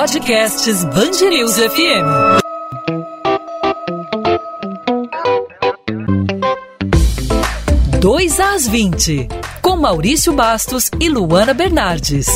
Podcasts Bangerils FM. Dois às 20, com Maurício Bastos e Luana Bernardes.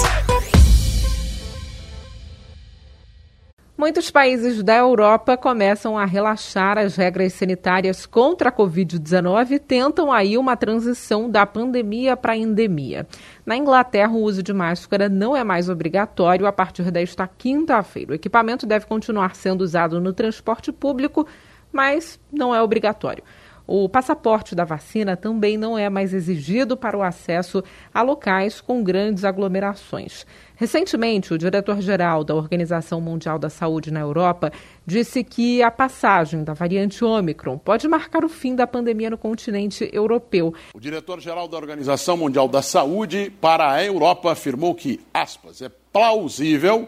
Muitos países da Europa começam a relaxar as regras sanitárias contra a Covid-19 e tentam aí uma transição da pandemia para a endemia. Na Inglaterra, o uso de máscara não é mais obrigatório a partir desta quinta-feira. O equipamento deve continuar sendo usado no transporte público, mas não é obrigatório. O passaporte da vacina também não é mais exigido para o acesso a locais com grandes aglomerações. Recentemente, o diretor-geral da Organização Mundial da Saúde na Europa disse que a passagem da variante Ômicron pode marcar o fim da pandemia no continente europeu. O diretor-geral da Organização Mundial da Saúde para a Europa afirmou que, aspas, é plausível,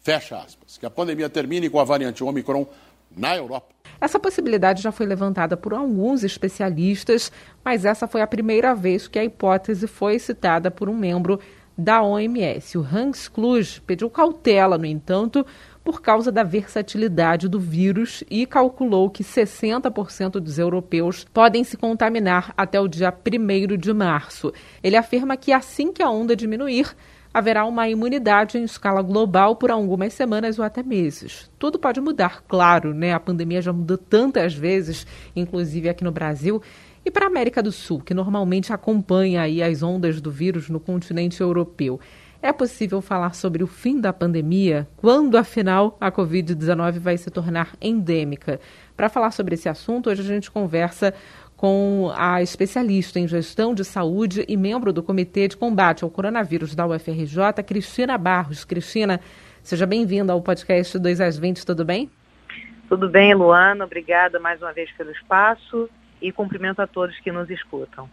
fecha aspas, que a pandemia termine com a variante Ômicron na Europa. Essa possibilidade já foi levantada por alguns especialistas, mas essa foi a primeira vez que a hipótese foi citada por um membro da OMS. O Hans Kluge pediu cautela, no entanto, por causa da versatilidade do vírus e calculou que 60% dos europeus podem se contaminar até o dia 1 de março. Ele afirma que assim que a onda diminuir, haverá uma imunidade em escala global por algumas semanas ou até meses. Tudo pode mudar, claro, né? A pandemia já mudou tantas vezes, inclusive aqui no Brasil, e para a América do Sul, que normalmente acompanha aí as ondas do vírus no continente europeu, é possível falar sobre o fim da pandemia? Quando, afinal, a Covid-19 vai se tornar endêmica? Para falar sobre esse assunto, hoje a gente conversa com a especialista em gestão de saúde e membro do Comitê de Combate ao Coronavírus da UFRJ, Cristina Barros. Cristina, seja bem-vinda ao podcast 2 às 20, tudo bem? Tudo bem, Luana. Obrigada mais uma vez pelo espaço e cumprimento a todos que nos escutam.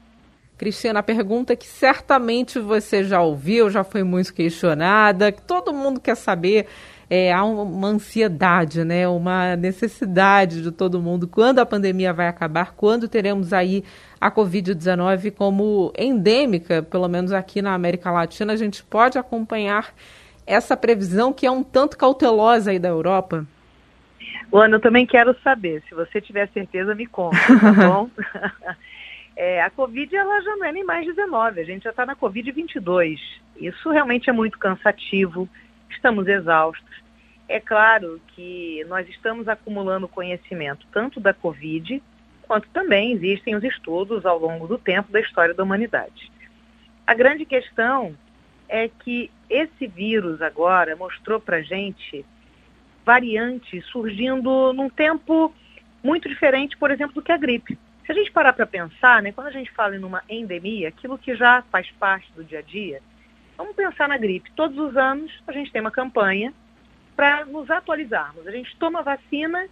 Cristina, a pergunta que certamente você já ouviu, já foi muito questionada, que todo mundo quer saber, é, há uma ansiedade, né, uma necessidade de todo mundo, quando a pandemia vai acabar, quando teremos aí a Covid-19 como endêmica, pelo menos aqui na América Latina, a gente pode acompanhar essa previsão que é um tanto cautelosa aí da Europa? Luana, eu também quero saber. Se você tiver certeza, me conta, tá bom? é, a Covid ela já não é nem mais 19, a gente já está na Covid 22. Isso realmente é muito cansativo, estamos exaustos. É claro que nós estamos acumulando conhecimento tanto da Covid, quanto também existem os estudos ao longo do tempo da história da humanidade. A grande questão é que esse vírus agora mostrou para gente variantes surgindo num tempo muito diferente, por exemplo, do que a gripe. Se a gente parar para pensar, né, quando a gente fala em uma endemia, aquilo que já faz parte do dia a dia, vamos pensar na gripe. Todos os anos a gente tem uma campanha para nos atualizarmos. A gente toma vacina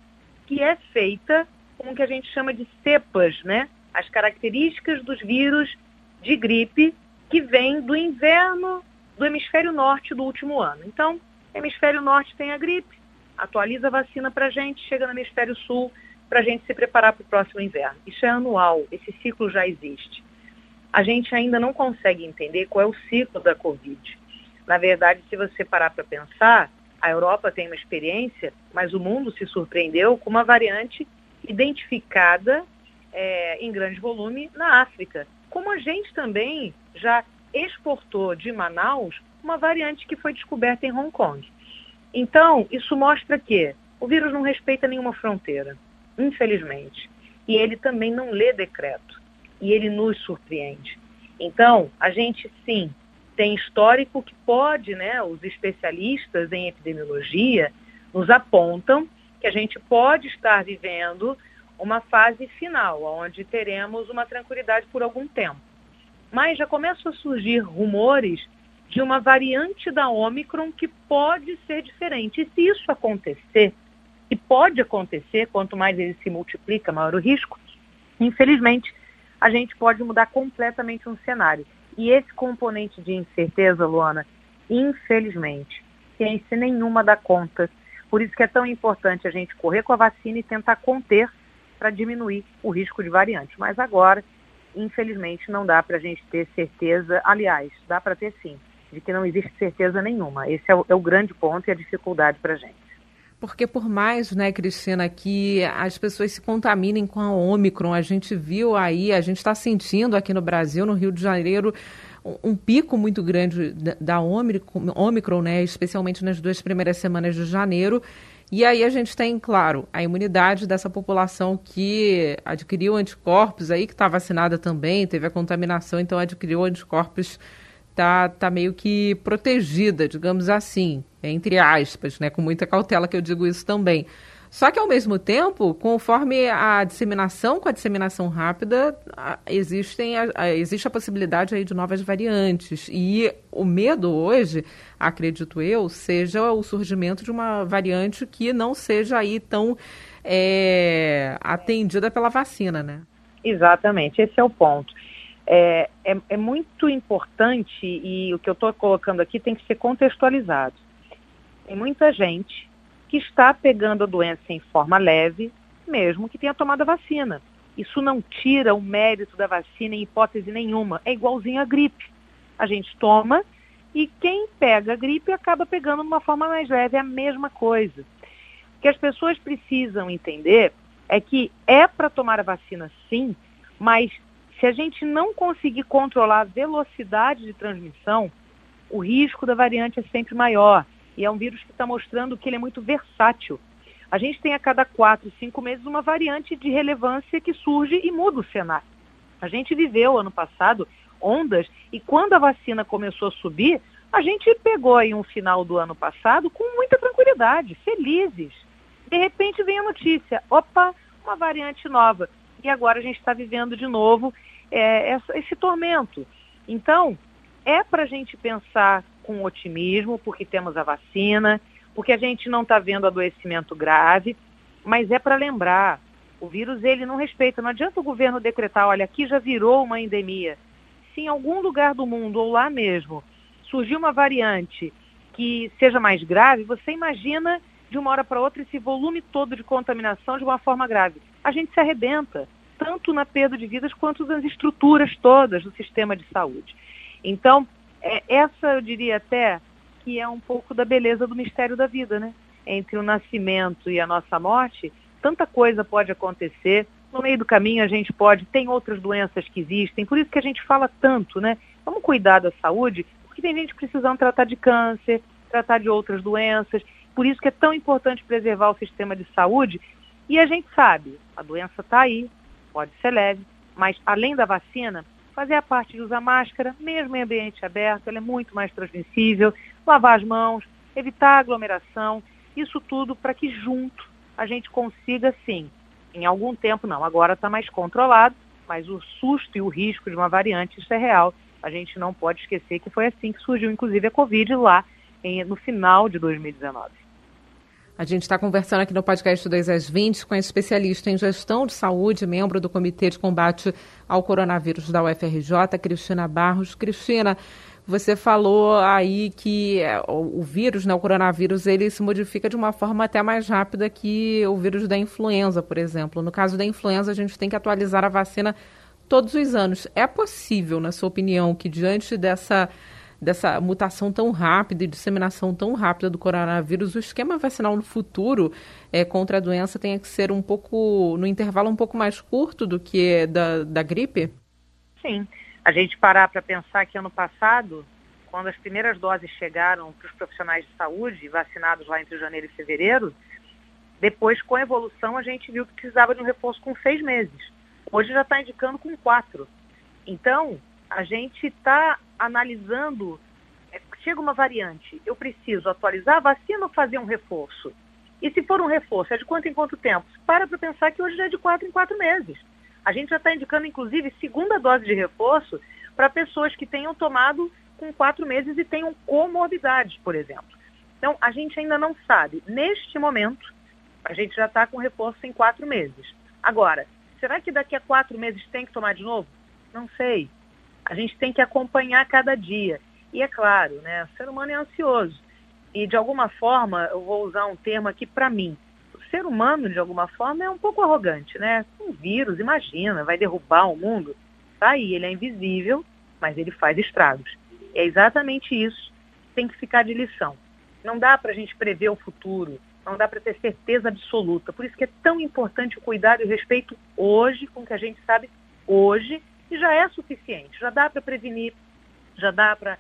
que é feita com o que a gente chama de cepas, né? As características dos vírus de gripe que vêm do inverno do hemisfério norte do último ano. Então, hemisfério norte tem a gripe, atualiza a vacina para a gente, chega no hemisfério sul para a gente se preparar para o próximo inverno. Isso é anual, esse ciclo já existe. A gente ainda não consegue entender qual é o ciclo da Covid. Na verdade, se você parar para pensar, a Europa tem uma experiência, mas o mundo se surpreendeu com uma variante identificada é, em grande volume na África. Como a gente também já exportou de Manaus uma variante que foi descoberta em Hong Kong. Então, isso mostra que o vírus não respeita nenhuma fronteira, infelizmente. E ele também não lê decreto. E ele nos surpreende. Então, a gente sim tem histórico que pode, né, os especialistas em epidemiologia nos apontam que a gente pode estar vivendo uma fase final, onde teremos uma tranquilidade por algum tempo. Mas já começam a surgir rumores de uma variante da Omicron que pode ser diferente. E se isso acontecer, e pode acontecer, quanto mais ele se multiplica, maior o risco, infelizmente, a gente pode mudar completamente um cenário. E esse componente de incerteza, Luana, infelizmente, ciência nenhuma dá conta. Por isso que é tão importante a gente correr com a vacina e tentar conter para diminuir o risco de variante. Mas agora, infelizmente, não dá para a gente ter certeza. Aliás, dá para ter sim de que não existe certeza nenhuma. Esse é o, é o grande ponto e a dificuldade para a gente. Porque por mais, né, Cristina, que as pessoas se contaminem com a Ômicron, a gente viu aí, a gente está sentindo aqui no Brasil, no Rio de Janeiro, um, pico muito grande da, da Ômicron, né, especialmente nas duas primeiras semanas de janeiro. E aí a gente tem, claro, a imunidade dessa população que adquiriu anticorpos aí, que está vacinada também, teve a contaminação, então adquiriu anticorpos tá, tá meio que protegida, digamos assim, entre aspas, né? Com muita cautela que eu digo isso também. Só que, ao mesmo tempo, conforme a disseminação, com a disseminação rápida, existem, existe a possibilidade aí de novas variantes. E o medo hoje, acredito eu, seja o surgimento de uma variante que não seja aí tão é, atendida pela vacina, né? Exatamente, esse é o ponto é, é, é muito importante e o que eu estou colocando aqui tem que ser contextualizado. Tem muita gente que está pegando a doença em forma leve, mesmo que tenha tomado a vacina. Isso não tira o mérito da vacina em hipótese nenhuma. É igualzinho à gripe. A gente toma e quem pega a gripe acaba pegando de uma forma mais leve. É a mesma coisa. O que as pessoas precisam entender é que é para tomar a vacina sim, mas se a gente não conseguir controlar a velocidade de transmissão, o risco da variante é sempre maior. E é um vírus que está mostrando que ele é muito versátil. A gente tem a cada quatro, cinco meses uma variante de relevância que surge e muda o cenário. A gente viveu ano passado ondas e quando a vacina começou a subir, a gente pegou aí um final do ano passado com muita tranquilidade, felizes. De repente vem a notícia, opa, uma variante nova. E agora a gente está vivendo de novo é, essa, esse tormento. Então, é para a gente pensar com otimismo, porque temos a vacina, porque a gente não está vendo adoecimento grave, mas é para lembrar, o vírus ele não respeita, não adianta o governo decretar, olha, aqui já virou uma endemia. Se em algum lugar do mundo ou lá mesmo surgir uma variante que seja mais grave, você imagina de uma hora para outra esse volume todo de contaminação de uma forma grave. A gente se arrebenta tanto na perda de vidas quanto nas estruturas todas do sistema de saúde. Então, é, essa eu diria até que é um pouco da beleza do mistério da vida, né? Entre o nascimento e a nossa morte, tanta coisa pode acontecer. No meio do caminho a gente pode, tem outras doenças que existem, por isso que a gente fala tanto, né? Vamos cuidar da saúde, porque tem gente precisando tratar de câncer, tratar de outras doenças. Por isso que é tão importante preservar o sistema de saúde. E a gente sabe, a doença está aí, pode ser leve, mas além da vacina, fazer a parte de usar máscara, mesmo em ambiente aberto, ela é muito mais transmissível, lavar as mãos, evitar aglomeração, isso tudo para que junto a gente consiga, sim, em algum tempo, não, agora está mais controlado, mas o susto e o risco de uma variante, isso é real. A gente não pode esquecer que foi assim que surgiu, inclusive, a Covid lá em, no final de 2019. A gente está conversando aqui no podcast 2 às 20 com a especialista em gestão de saúde, membro do Comitê de Combate ao Coronavírus da UFRJ, Cristina Barros. Cristina, você falou aí que é, o vírus, né, o coronavírus, ele se modifica de uma forma até mais rápida que o vírus da influenza, por exemplo. No caso da influenza, a gente tem que atualizar a vacina todos os anos. É possível, na sua opinião, que diante dessa dessa mutação tão rápida e disseminação tão rápida do coronavírus, o esquema vacinal no futuro é, contra a doença tenha que ser um pouco, no intervalo um pouco mais curto do que da, da gripe? Sim. A gente parar para pensar que ano passado, quando as primeiras doses chegaram para os profissionais de saúde, vacinados lá entre janeiro e fevereiro, depois, com a evolução, a gente viu que precisava de um reforço com seis meses. Hoje já está indicando com quatro. Então, a gente está analisando, é, chega uma variante, eu preciso atualizar a vacina ou fazer um reforço? E se for um reforço, é de quanto em quanto tempo? Para para pensar que hoje já é de quatro em quatro meses. A gente já está indicando, inclusive, segunda dose de reforço para pessoas que tenham tomado com quatro meses e tenham comorbidades, por exemplo. Então, a gente ainda não sabe. Neste momento, a gente já está com reforço em quatro meses. Agora, será que daqui a quatro meses tem que tomar de novo? Não sei. A gente tem que acompanhar cada dia. E é claro, né, o ser humano é ansioso. E de alguma forma, eu vou usar um termo aqui para mim. O ser humano, de alguma forma, é um pouco arrogante, né? Um vírus, imagina, vai derrubar o mundo. Tá aí, ele é invisível, mas ele faz estragos. É exatamente isso que tem que ficar de lição. Não dá para a gente prever o futuro, não dá para ter certeza absoluta. Por isso que é tão importante o cuidado e o respeito hoje, com o que a gente sabe hoje, e já é suficiente. Já dá para prevenir, já dá para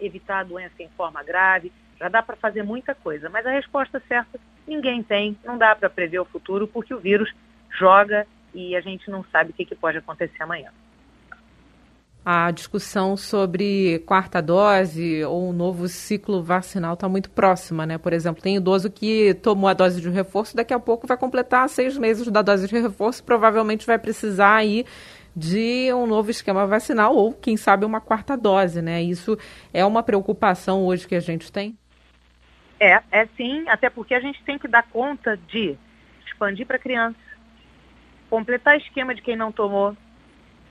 evitar a doença em forma grave, já dá para fazer muita coisa. Mas a resposta certa ninguém tem, não dá para prever o futuro, porque o vírus joga e a gente não sabe o que, que pode acontecer amanhã a discussão sobre quarta dose ou um novo ciclo vacinal está muito próxima, né? Por exemplo, tem idoso que tomou a dose de reforço, daqui a pouco vai completar seis meses da dose de reforço, provavelmente vai precisar aí de um novo esquema vacinal ou, quem sabe, uma quarta dose, né? Isso é uma preocupação hoje que a gente tem? É, é sim, até porque a gente tem que dar conta de expandir para criança, completar esquema de quem não tomou,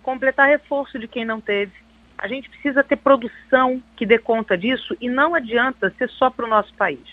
completar reforço de quem não teve. A gente precisa ter produção que dê conta disso e não adianta ser só para o nosso país.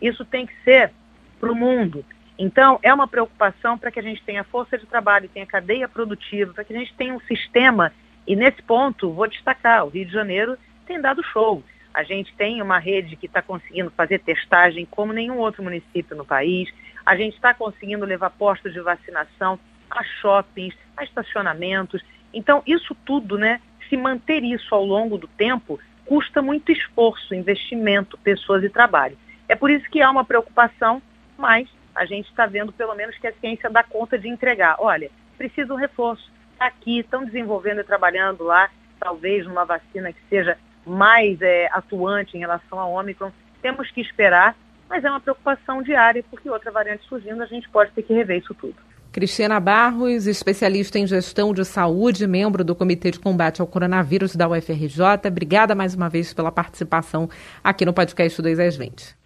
Isso tem que ser para o mundo. Então, é uma preocupação para que a gente tenha força de trabalho, tenha cadeia produtiva, para que a gente tenha um sistema. E nesse ponto, vou destacar: o Rio de Janeiro tem dado show. A gente tem uma rede que está conseguindo fazer testagem como nenhum outro município no país. A gente está conseguindo levar postos de vacinação a shoppings, a estacionamentos. Então, isso tudo, né, se manter isso ao longo do tempo, custa muito esforço, investimento, pessoas e trabalho. É por isso que há uma preocupação, mas a gente está vendo pelo menos que a ciência dá conta de entregar. Olha, precisa um reforço. Está aqui, estão desenvolvendo e trabalhando lá, talvez numa vacina que seja mais é, atuante em relação ao Ômicron. Temos que esperar, mas é uma preocupação diária, porque outra variante surgindo, a gente pode ter que rever isso tudo. Cristina Barros, especialista em gestão de saúde, membro do Comitê de Combate ao Coronavírus da UFRJ. Obrigada mais uma vez pela participação aqui no podcast 2 às 20.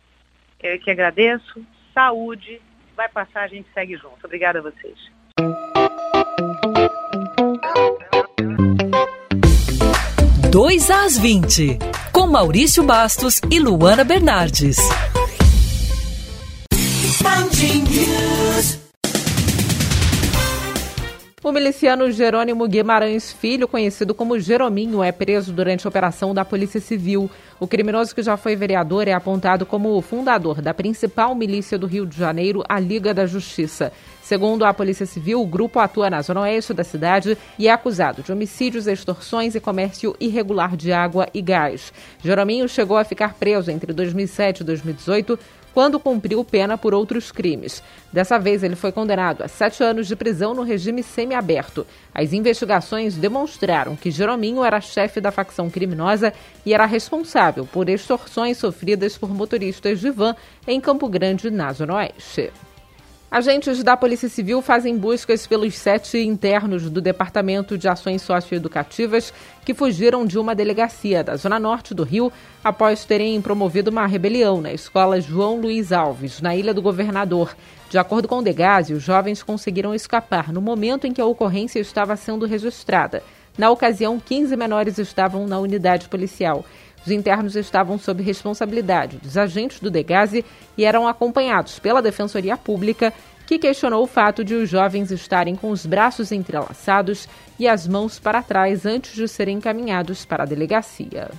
Eu que agradeço. Saúde. Vai passar, a gente segue junto. Obrigada a vocês. Dois às 20, com Maurício Bastos e Luana Bernardes. O miliciano Jerônimo Guimarães Filho, conhecido como Jerominho, é preso durante a operação da Polícia Civil. O criminoso que já foi vereador é apontado como o fundador da principal milícia do Rio de Janeiro, a Liga da Justiça. Segundo a Polícia Civil, o grupo atua na zona oeste da cidade e é acusado de homicídios, extorsões e comércio irregular de água e gás. Jerominho chegou a ficar preso entre 2007 e 2018 quando cumpriu pena por outros crimes. Dessa vez, ele foi condenado a sete anos de prisão no regime semiaberto. As investigações demonstraram que Jerominho era chefe da facção criminosa e era responsável por extorsões sofridas por motoristas de van em Campo Grande, na Zona Oeste. Agentes da Polícia Civil fazem buscas pelos sete internos do Departamento de Ações Socioeducativas que fugiram de uma delegacia da Zona Norte do Rio após terem promovido uma rebelião na escola João Luiz Alves, na Ilha do Governador. De acordo com o Degase, os jovens conseguiram escapar no momento em que a ocorrência estava sendo registrada. Na ocasião, 15 menores estavam na unidade policial. Os internos estavam sob responsabilidade dos agentes do Degase e eram acompanhados pela Defensoria Pública, que questionou o fato de os jovens estarem com os braços entrelaçados e as mãos para trás antes de serem encaminhados para a delegacia.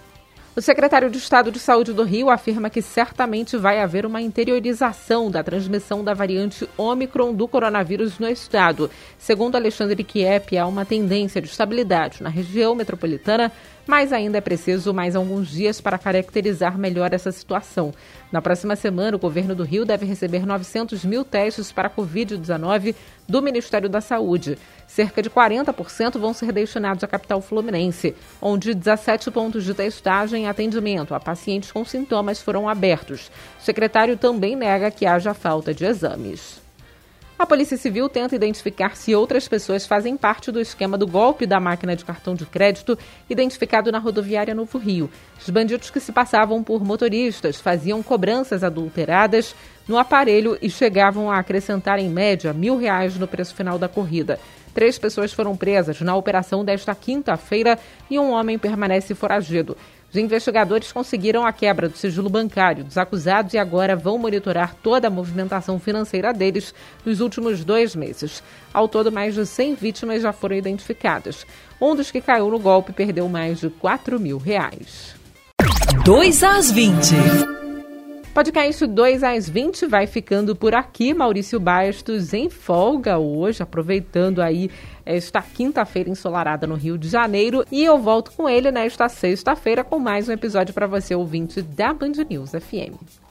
O secretário de Estado de Saúde do Rio afirma que certamente vai haver uma interiorização da transmissão da variante Ômicron do coronavírus no estado. Segundo Alexandre Kiep, há uma tendência de estabilidade na região metropolitana, mas ainda é preciso mais alguns dias para caracterizar melhor essa situação. Na próxima semana, o governo do Rio deve receber 900 mil testes para a Covid-19 do Ministério da Saúde. Cerca de 40% vão ser destinados à capital fluminense, onde 17 pontos de testagem e atendimento a pacientes com sintomas foram abertos. O secretário também nega que haja falta de exames. A Polícia Civil tenta identificar se outras pessoas fazem parte do esquema do golpe da máquina de cartão de crédito identificado na rodoviária Novo Rio. Os bandidos que se passavam por motoristas faziam cobranças adulteradas no aparelho e chegavam a acrescentar em média mil reais no preço final da corrida. Três pessoas foram presas na operação desta quinta-feira e um homem permanece foragido. Os investigadores conseguiram a quebra do sigilo bancário dos acusados e agora vão monitorar toda a movimentação financeira deles nos últimos dois meses. Ao todo, mais de 100 vítimas já foram identificadas. Um dos que caiu no golpe perdeu mais de 4 mil reais. 2 às 20. Podcast 2 às 20 vai ficando por aqui. Maurício Bastos em folga hoje, aproveitando aí esta quinta-feira ensolarada no Rio de Janeiro. E eu volto com ele nesta sexta-feira com mais um episódio para você, ouvinte da Band News FM.